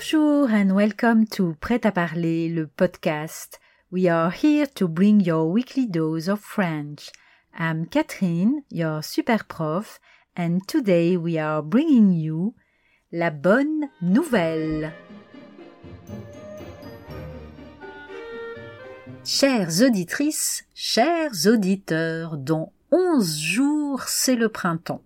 Bonjour and welcome to Prêt à parler, le podcast. We are here to bring your weekly dose of French. I'm Catherine, your super prof, and today we are bringing you la bonne nouvelle. Chères auditrices, chers auditeurs, dans onze jours c'est le printemps.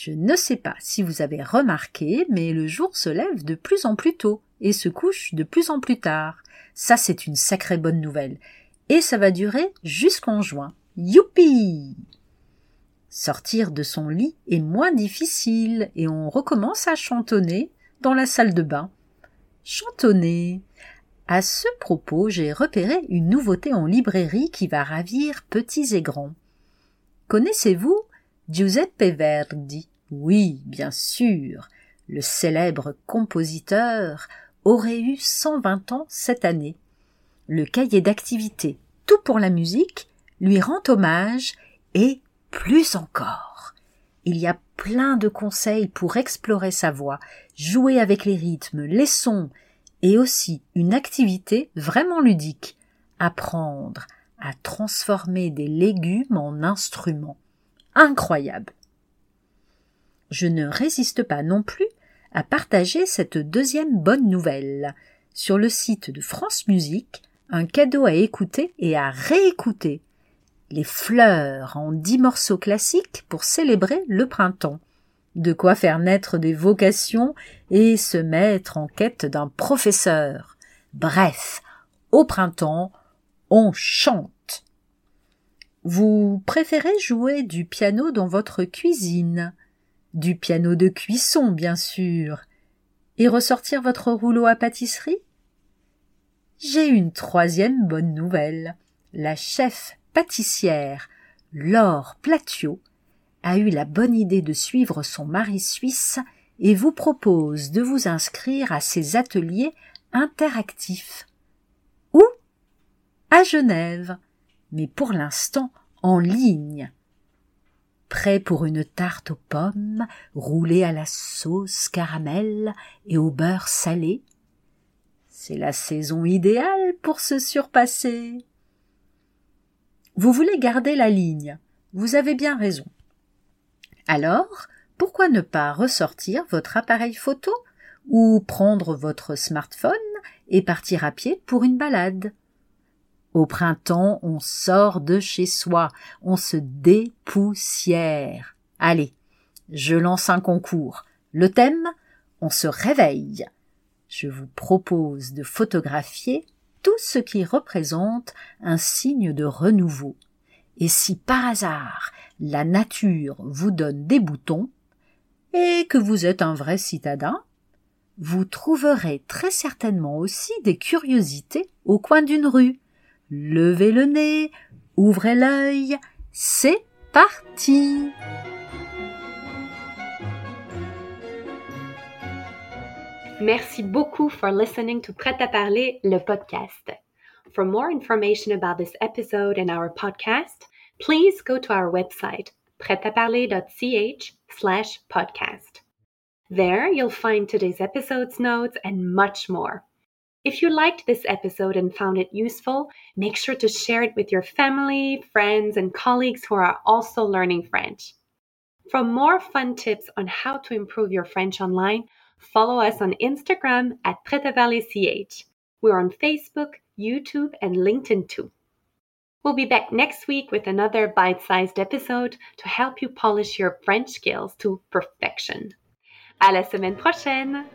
Je ne sais pas si vous avez remarqué, mais le jour se lève de plus en plus tôt et se couche de plus en plus tard. Ça, c'est une sacrée bonne nouvelle. Et ça va durer jusqu'en juin. Youpi! Sortir de son lit est moins difficile et on recommence à chantonner dans la salle de bain. Chantonner. À ce propos, j'ai repéré une nouveauté en librairie qui va ravir petits et grands. Connaissez-vous Giuseppe Verdi? Oui, bien sûr. Le célèbre compositeur aurait eu 120 ans cette année. Le cahier d'activité Tout pour la musique lui rend hommage et plus encore. Il y a plein de conseils pour explorer sa voix, jouer avec les rythmes, les sons, et aussi une activité vraiment ludique, apprendre à transformer des légumes en instruments incroyable. Je ne résiste pas non plus à partager cette deuxième bonne nouvelle. Sur le site de France Musique, un cadeau à écouter et à réécouter. Les fleurs en dix morceaux classiques pour célébrer le printemps. De quoi faire naître des vocations et se mettre en quête d'un professeur. Bref, au printemps, on chante. Vous préférez jouer du piano dans votre cuisine, du piano de cuisson, bien sûr, et ressortir votre rouleau à pâtisserie? J'ai une troisième bonne nouvelle. La chef pâtissière Laure Platio a eu la bonne idée de suivre son mari suisse et vous propose de vous inscrire à ses ateliers interactifs. Où? À Genève mais pour l'instant en ligne. Prêt pour une tarte aux pommes roulée à la sauce caramel et au beurre salé C'est la saison idéale pour se surpasser. Vous voulez garder la ligne. Vous avez bien raison. Alors, pourquoi ne pas ressortir votre appareil photo ou prendre votre smartphone et partir à pied pour une balade? Au printemps, on sort de chez soi, on se dépoussière. Allez, je lance un concours. Le thème On se réveille. Je vous propose de photographier tout ce qui représente un signe de renouveau. Et si par hasard la nature vous donne des boutons, et que vous êtes un vrai citadin, vous trouverez très certainement aussi des curiosités au coin d'une rue, Levez le nez, ouvrez l'œil, c'est parti Merci beaucoup for listening to Prêt à parler, le podcast. For more information about this episode and our podcast, please go to our website, prêtaparler.ch slash podcast. There you'll find today's episode's notes and much more. If you liked this episode and found it useful, make sure to share it with your family, friends, and colleagues who are also learning French. For more fun tips on how to improve your French online, follow us on Instagram at PretaValleyCH. We're on Facebook, YouTube, and LinkedIn too. We'll be back next week with another bite sized episode to help you polish your French skills to perfection. À la semaine prochaine!